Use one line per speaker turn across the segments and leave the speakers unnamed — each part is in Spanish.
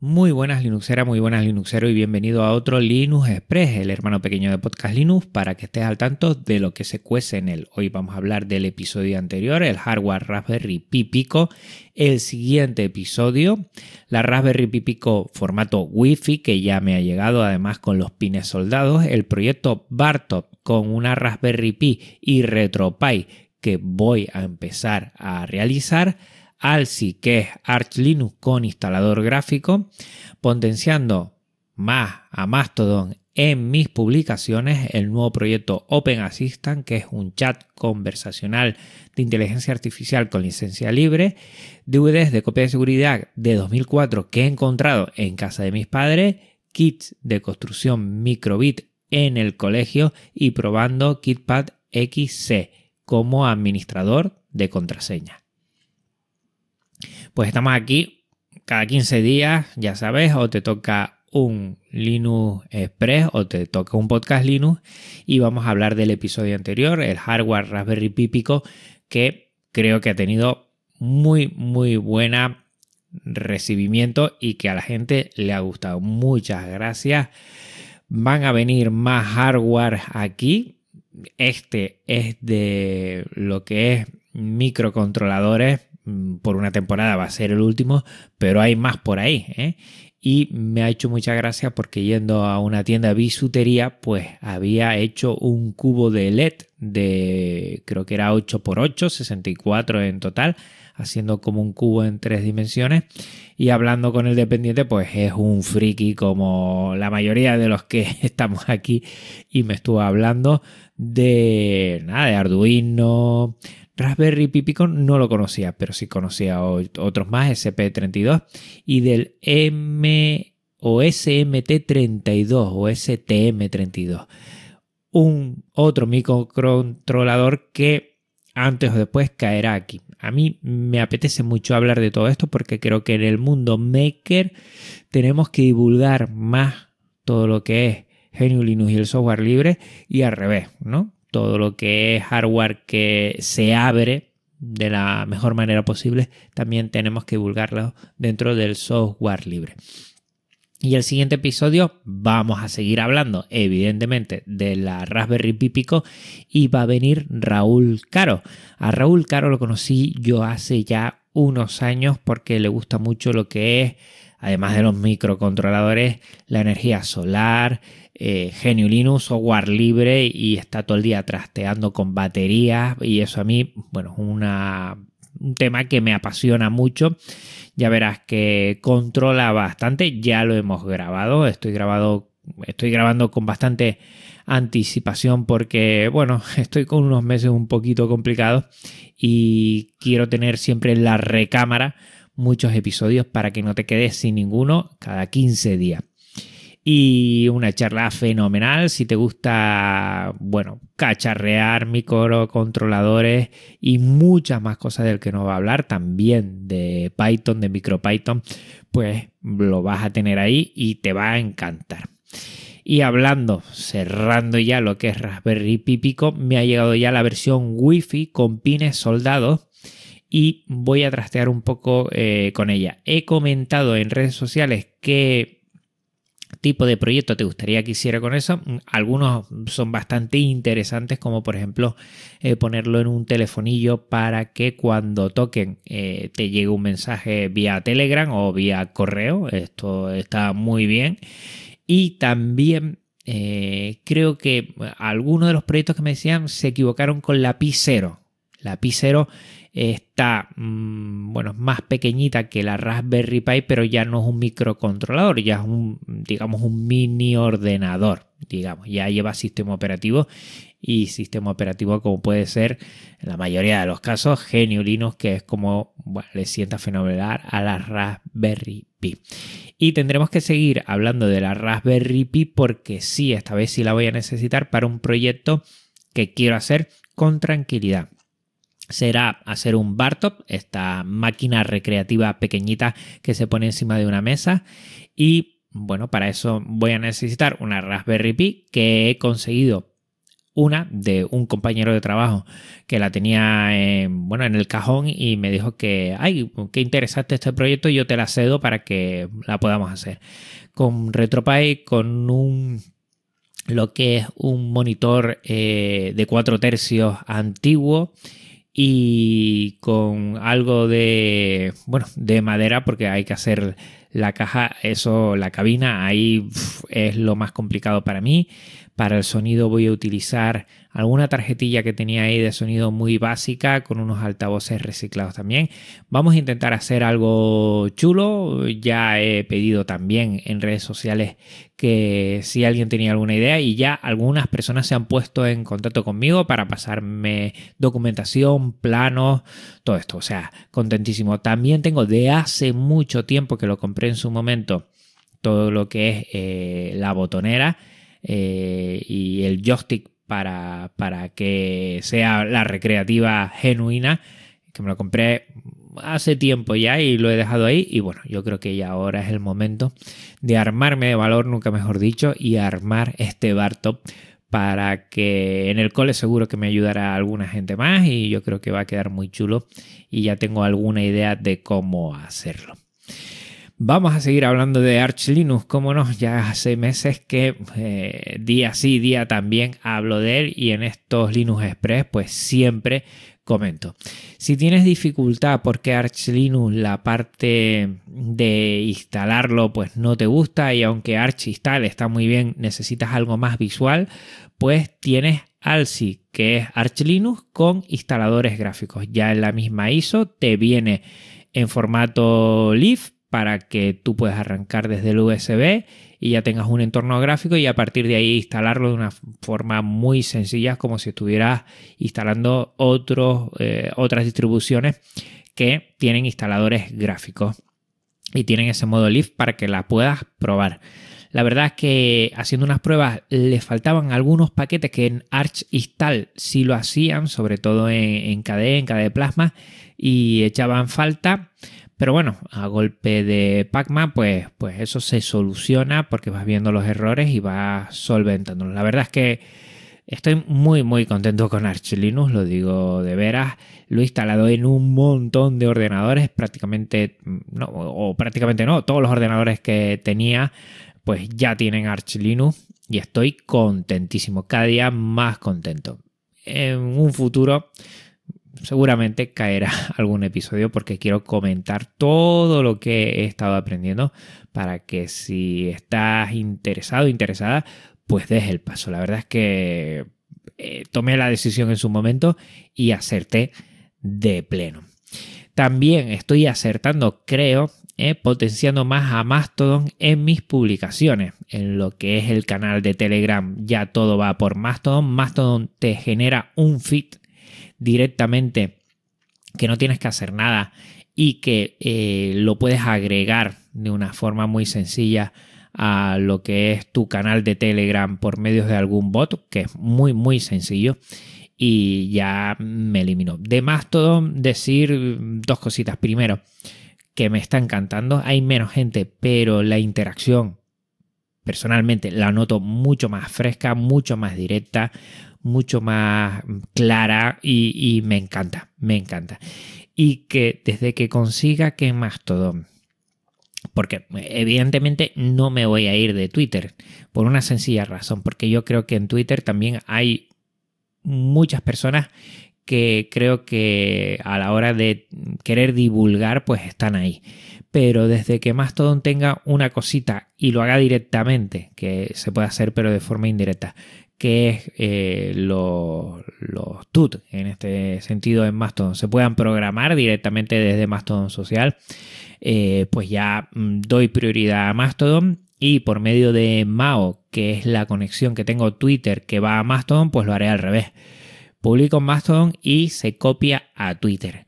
Muy buenas Linuxera, muy buenas Linuxero y bienvenido a otro Linux Express, el hermano pequeño de Podcast Linux, para que estés al tanto de lo que se cuece en él. Hoy vamos a hablar del episodio anterior, el hardware Raspberry Pi Pico. El siguiente episodio, la Raspberry Pi Pico formato Wi-Fi, que ya me ha llegado además con los pines soldados. El proyecto Bartop con una Raspberry Pi y RetroPie que voy a empezar a realizar ALSI, que es Arch Linux con instalador gráfico, potenciando más a Mastodon en mis publicaciones el nuevo proyecto Open Assistant, que es un chat conversacional de inteligencia artificial con licencia libre, DVDs de copia de seguridad de 2004 que he encontrado en casa de mis padres, kits de construcción microbit en el colegio y probando KitPad XC como administrador de contraseña. Pues estamos aquí cada 15 días, ya sabes, o te toca un Linux Express o te toca un podcast Linux y vamos a hablar del episodio anterior, el hardware Raspberry Pi Pico, que creo que ha tenido muy, muy buena recibimiento y que a la gente le ha gustado. Muchas gracias. Van a venir más hardware aquí. Este es de lo que es microcontroladores por una temporada va a ser el último, pero hay más por ahí. ¿eh? Y me ha hecho mucha gracia porque yendo a una tienda bisutería, pues había hecho un cubo de LED de creo que era 8x8, 64 en total, haciendo como un cubo en tres dimensiones. Y hablando con el dependiente, pues es un friki como la mayoría de los que estamos aquí. Y me estuvo hablando de nada, de Arduino, Raspberry Pi Pico no lo conocía, pero sí conocía otros más, SP32 y del M o SMT32 o STM32. Un otro microcontrolador que antes o después caerá aquí. A mí me apetece mucho hablar de todo esto porque creo que en el mundo maker tenemos que divulgar más todo lo que es GNU Linux y el software libre y al revés, ¿no? Todo lo que es hardware que se abre de la mejor manera posible, también tenemos que divulgarlo dentro del software libre. Y el siguiente episodio vamos a seguir hablando, evidentemente, de la Raspberry Pi Pico y va a venir Raúl Caro. A Raúl Caro lo conocí yo hace ya unos años porque le gusta mucho lo que es, además de los microcontroladores, la energía solar, eh, GNU Linux, software libre y está todo el día trasteando con baterías y eso a mí, bueno, es un tema que me apasiona mucho. Ya verás que controla bastante, ya lo hemos grabado, estoy grabado, estoy grabando con bastante anticipación porque, bueno, estoy con unos meses un poquito complicados y quiero tener siempre en la recámara muchos episodios para que no te quedes sin ninguno cada 15 días y una charla fenomenal. Si te gusta, bueno, cacharrear microcontroladores y muchas más cosas del que nos va a hablar, también de Python, de MicroPython, pues lo vas a tener ahí y te va a encantar. Y hablando, cerrando ya lo que es Raspberry Pi Pico, me ha llegado ya la versión Wi-Fi con pines soldados y voy a trastear un poco eh, con ella. He comentado en redes sociales que tipo de proyecto te gustaría que hiciera con eso. Algunos son bastante interesantes, como por ejemplo eh, ponerlo en un telefonillo para que cuando toquen eh, te llegue un mensaje vía Telegram o vía correo. Esto está muy bien. Y también eh, creo que algunos de los proyectos que me decían se equivocaron con la Pi 0. La Pi 0 está mm, bueno, más pequeñita que la Raspberry Pi, pero ya no es un microcontrolador, ya es un, digamos, un mini ordenador, digamos, ya lleva sistema operativo y sistema operativo como puede ser en la mayoría de los casos GNU Linux, que es como le sienta fenomenal a la Raspberry Pi. Y tendremos que seguir hablando de la Raspberry Pi porque sí, esta vez sí la voy a necesitar para un proyecto que quiero hacer con tranquilidad será hacer un Bartop, esta máquina recreativa pequeñita que se pone encima de una mesa y bueno, para eso voy a necesitar una Raspberry Pi que he conseguido una de un compañero de trabajo que la tenía en, bueno, en el cajón y me dijo que, ay, qué interesante este proyecto, yo te la cedo para que la podamos hacer. Con RetroPie, con un lo que es un monitor eh, de 4 tercios antiguo y con algo de bueno de madera porque hay que hacer la caja eso la cabina ahí es lo más complicado para mí. Para el sonido voy a utilizar alguna tarjetilla que tenía ahí de sonido muy básica con unos altavoces reciclados también. Vamos a intentar hacer algo chulo. Ya he pedido también en redes sociales que si alguien tenía alguna idea y ya algunas personas se han puesto en contacto conmigo para pasarme documentación, planos, todo esto. O sea, contentísimo. También tengo de hace mucho tiempo que lo compré en su momento todo lo que es eh, la botonera eh, y el joystick para, para que sea la recreativa genuina, que me lo compré hace tiempo ya y lo he dejado ahí y bueno, yo creo que ya ahora es el momento de armarme de valor, nunca mejor dicho, y armar este bar top para que en el cole seguro que me ayudará alguna gente más y yo creo que va a quedar muy chulo y ya tengo alguna idea de cómo hacerlo. Vamos a seguir hablando de Arch Linux, como no, ya hace meses que eh, día sí, día también hablo de él y en estos Linux Express pues siempre comento. Si tienes dificultad porque Arch Linux la parte de instalarlo pues no te gusta y aunque Arch install está muy bien, necesitas algo más visual, pues tienes Alci, que es Arch Linux con instaladores gráficos. Ya en la misma ISO te viene en formato LIF para que tú puedas arrancar desde el USB y ya tengas un entorno gráfico y a partir de ahí instalarlo de una forma muy sencilla como si estuvieras instalando otros, eh, otras distribuciones que tienen instaladores gráficos y tienen ese modo Lift para que la puedas probar. La verdad es que haciendo unas pruebas le faltaban algunos paquetes que en Arch Install sí lo hacían, sobre todo en, en KDE, en KDE Plasma, y echaban falta. Pero bueno, a golpe de Pacma, pues, pues eso se soluciona porque vas viendo los errores y vas solventándolos. La verdad es que estoy muy, muy contento con Arch Linux, lo digo de veras. Lo he instalado en un montón de ordenadores, prácticamente, no, o prácticamente no, todos los ordenadores que tenía, pues ya tienen Arch Linux y estoy contentísimo, cada día más contento. En un futuro seguramente caerá algún episodio porque quiero comentar todo lo que he estado aprendiendo para que si estás interesado, interesada, pues des el paso. La verdad es que eh, tomé la decisión en su momento y acerté de pleno. También estoy acertando, creo, eh, potenciando más a Mastodon en mis publicaciones. En lo que es el canal de Telegram ya todo va por Mastodon. Mastodon te genera un feed directamente, que no tienes que hacer nada y que eh, lo puedes agregar de una forma muy sencilla a lo que es tu canal de Telegram por medio de algún bot, que es muy muy sencillo y ya me eliminó. De todo decir dos cositas. Primero, que me está encantando. Hay menos gente, pero la interacción personalmente la noto mucho más fresca, mucho más directa, mucho más clara y, me encanta, me encanta. Y que desde que consiga que Mastodon porque evidentemente no me voy a ir de Twitter por una sencilla razón, porque yo creo que en Twitter también hay muchas personas que creo que a la hora de querer divulgar pues están ahí. Pero desde que Mastodon tenga una cosita y lo haga directamente, que se puede hacer pero de forma indirecta, que es eh, los, TUT, en este sentido en Mastodon, se puedan programar directamente desde Mastodon Social, eh, pues ya mm, doy prioridad a Mastodon y por medio de Mao, que es la conexión que tengo Twitter que va a Mastodon, pues lo haré al revés. Publico en Mastodon y se copia a Twitter.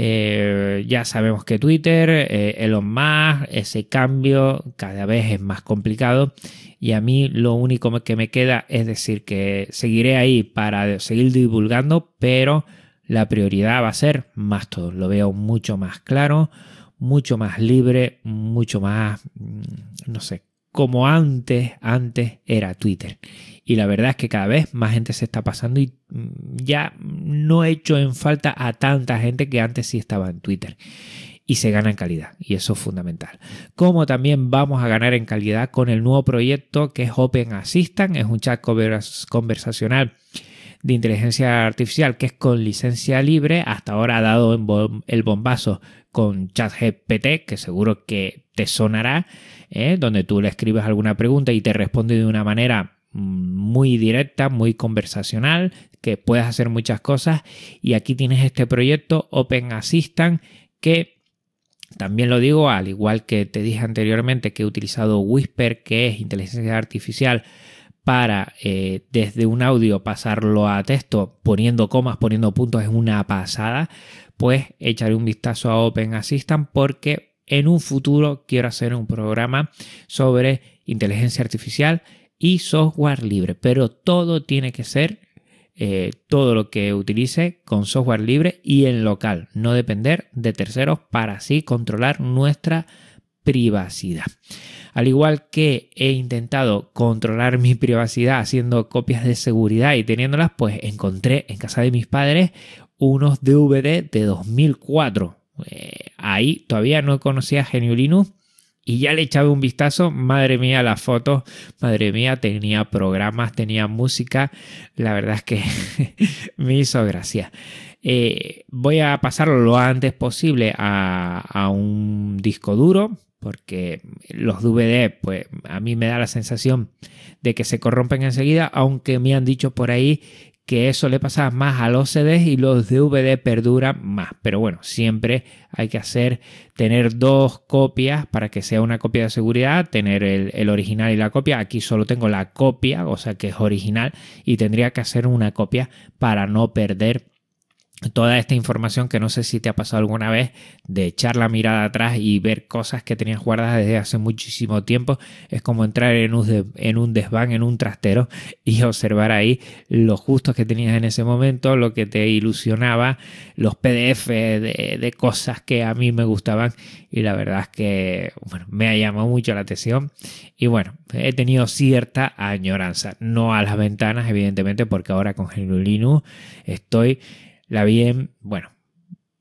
Eh, ya sabemos que Twitter, Elon Musk, ese cambio cada vez es más complicado y a mí lo único que me queda es decir que seguiré ahí para seguir divulgando, pero la prioridad va a ser más todo. Lo veo mucho más claro, mucho más libre, mucho más, mm, no sé, como antes, antes era Twitter. Y la verdad es que cada vez más gente se está pasando y mm, ya no he hecho en falta a tanta gente que antes sí estaba en Twitter. Y se gana en calidad, y eso es fundamental. Como también vamos a ganar en calidad con el nuevo proyecto que es Open Assistant, es un chat conversacional de inteligencia artificial que es con licencia libre. Hasta ahora ha dado el bombazo con ChatGPT, que seguro que te sonará, ¿eh? donde tú le escribes alguna pregunta y te responde de una manera mm, muy directa, muy conversacional, que puedes hacer muchas cosas. Y aquí tienes este proyecto Open Assistant que también lo digo, al igual que te dije anteriormente que he utilizado Whisper, que es inteligencia artificial para eh, desde un audio pasarlo a texto poniendo comas, poniendo puntos es una pasada, pues echaré un vistazo a Open Assistant porque en un futuro quiero hacer un programa sobre inteligencia artificial y software libre, pero todo tiene que ser eh, todo lo que utilice con software libre y en local, no depender de terceros para así controlar nuestra privacidad. Al igual que he intentado controlar mi privacidad haciendo copias de seguridad y teniéndolas, pues encontré en casa de mis padres unos DVD de 2004. Eh, ahí todavía no conocía Genio Linux y ya le echaba un vistazo. Madre mía, las fotos, madre mía, tenía programas, tenía música. La verdad es que me hizo gracia. Eh, voy a pasarlo lo antes posible a, a un disco duro porque los DVD, pues a mí me da la sensación de que se corrompen enseguida, aunque me han dicho por ahí que eso le pasa más a los CDs y los DVD perduran más. Pero bueno, siempre hay que hacer, tener dos copias para que sea una copia de seguridad, tener el, el, original y la copia. Aquí solo tengo la copia, o sea que es original, y tendría que hacer una copia para no perder toda esta información que no sé si te ha pasado alguna vez de echar la mirada atrás y ver cosas que tenías guardadas desde hace muchísimo tiempo es como entrar en un, en un desván, en un trastero y observar ahí los justos que tenías en ese momento, lo que te ilusionaba, los PDF de, cosas que a mí me gustaban y la verdad es que bueno, me ha llamado mucho la atención y bueno, he tenido cierta añoranza, no a las ventanas evidentemente porque ahora con GNU estoy la bien, bueno,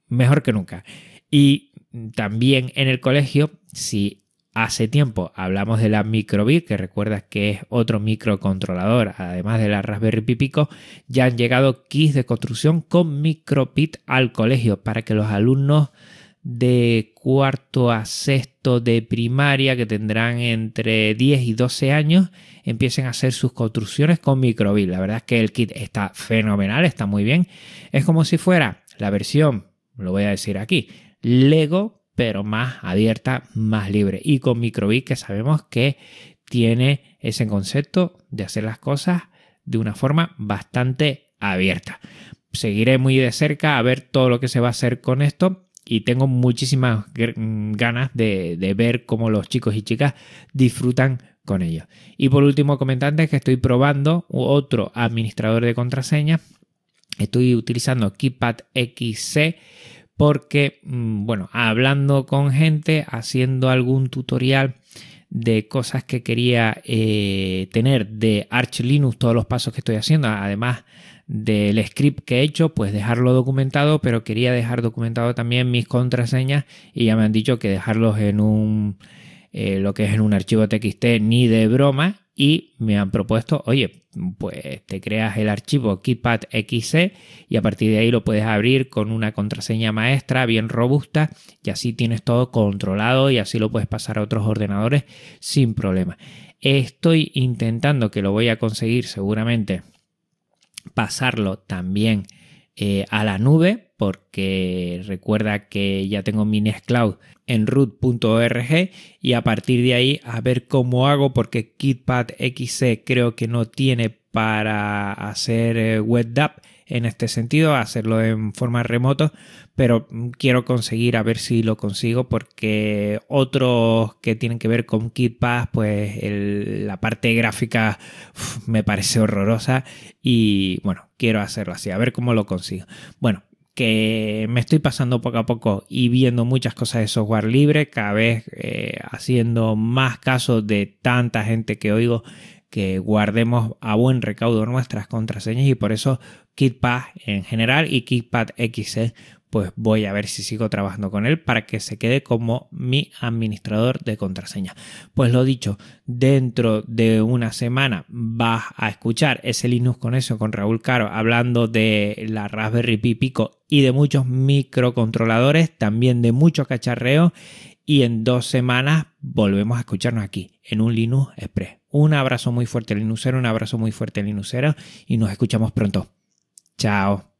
mejor que nunca. Y también en el colegio, si hace tiempo hablamos de la Microbit, que recuerdas que es otro microcontrolador, además de la Raspberry Pi Pico, ya han llegado kits de construcción con Microbit al colegio para que los alumnos de cuarto a sexto de primaria que tendrán entre 10 y 12 años empiecen a hacer sus construcciones con microbit. La verdad es que el kit está fenomenal, está muy bien. Es como si fuera la versión, lo voy a decir aquí, Lego, pero más abierta, más libre. Y con microbit que sabemos que tiene ese concepto de hacer las cosas de una forma bastante abierta. Seguiré muy de cerca a ver todo lo que se va a hacer con esto y tengo muchísimas mm, ganas de, ver cómo los chicos y chicas disfrutan con ello. Y por último, comentantes que estoy probando otro administrador de contraseñas. Estoy utilizando KeePad XC porque, mm, bueno, hablando con gente, haciendo algún tutorial de cosas que quería eh, tener de Arch Linux, todos los pasos que estoy haciendo, además del script que he hecho, pues dejarlo documentado, pero quería dejar documentado también mis contraseñas y ya me han dicho que dejarlos en un, eh, lo que es en un archivo TXT ni de broma y me han propuesto, oye, pues te creas el archivo KeyPad XC y a partir de ahí lo puedes abrir con una contraseña maestra bien robusta y así tienes todo controlado y así lo puedes pasar a otros ordenadores sin problema. Estoy intentando que lo voy a conseguir seguramente pasarlo también eh, a la nube porque recuerda que ya tengo mi Nextcloud en root.org y a partir de ahí a ver cómo hago porque KitPad XC creo que no tiene para hacer eh, web en este sentido, hacerlo en forma remoto, pero quiero conseguir a ver si lo consigo porque otros que tienen que ver con KitPass, pues la parte gráfica me parece horrorosa y bueno, quiero hacerlo así, a ver cómo lo consigo. Bueno, que me estoy pasando poco a poco y viendo muchas cosas de software libre, cada vez eh, haciendo más caso de tanta gente que oigo que guardemos a buen recaudo nuestras contraseñas y por eso KitPad en general y KitPad XC pues voy a ver si sigo trabajando con él para que se quede como mi administrador de contraseña. Pues lo dicho, dentro de una semana vas a escuchar ese Linux con eso con Raúl Caro hablando de la Raspberry Pi Pico y de muchos microcontroladores, también de mucho cacharreo y en dos semanas volvemos a escucharnos aquí en un Linux Express. Un abrazo muy fuerte Linuxero, un abrazo muy fuerte Linuxero y nos escuchamos pronto. Chao.